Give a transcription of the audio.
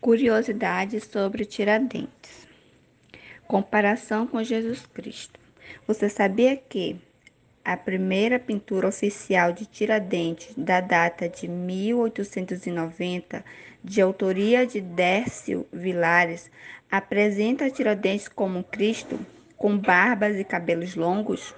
Curiosidades sobre Tiradentes. Comparação com Jesus Cristo. Você sabia que a primeira pintura oficial de Tiradentes, da data de 1890, de autoria de Décio Vilares, apresenta Tiradentes como Cristo com barbas e cabelos longos?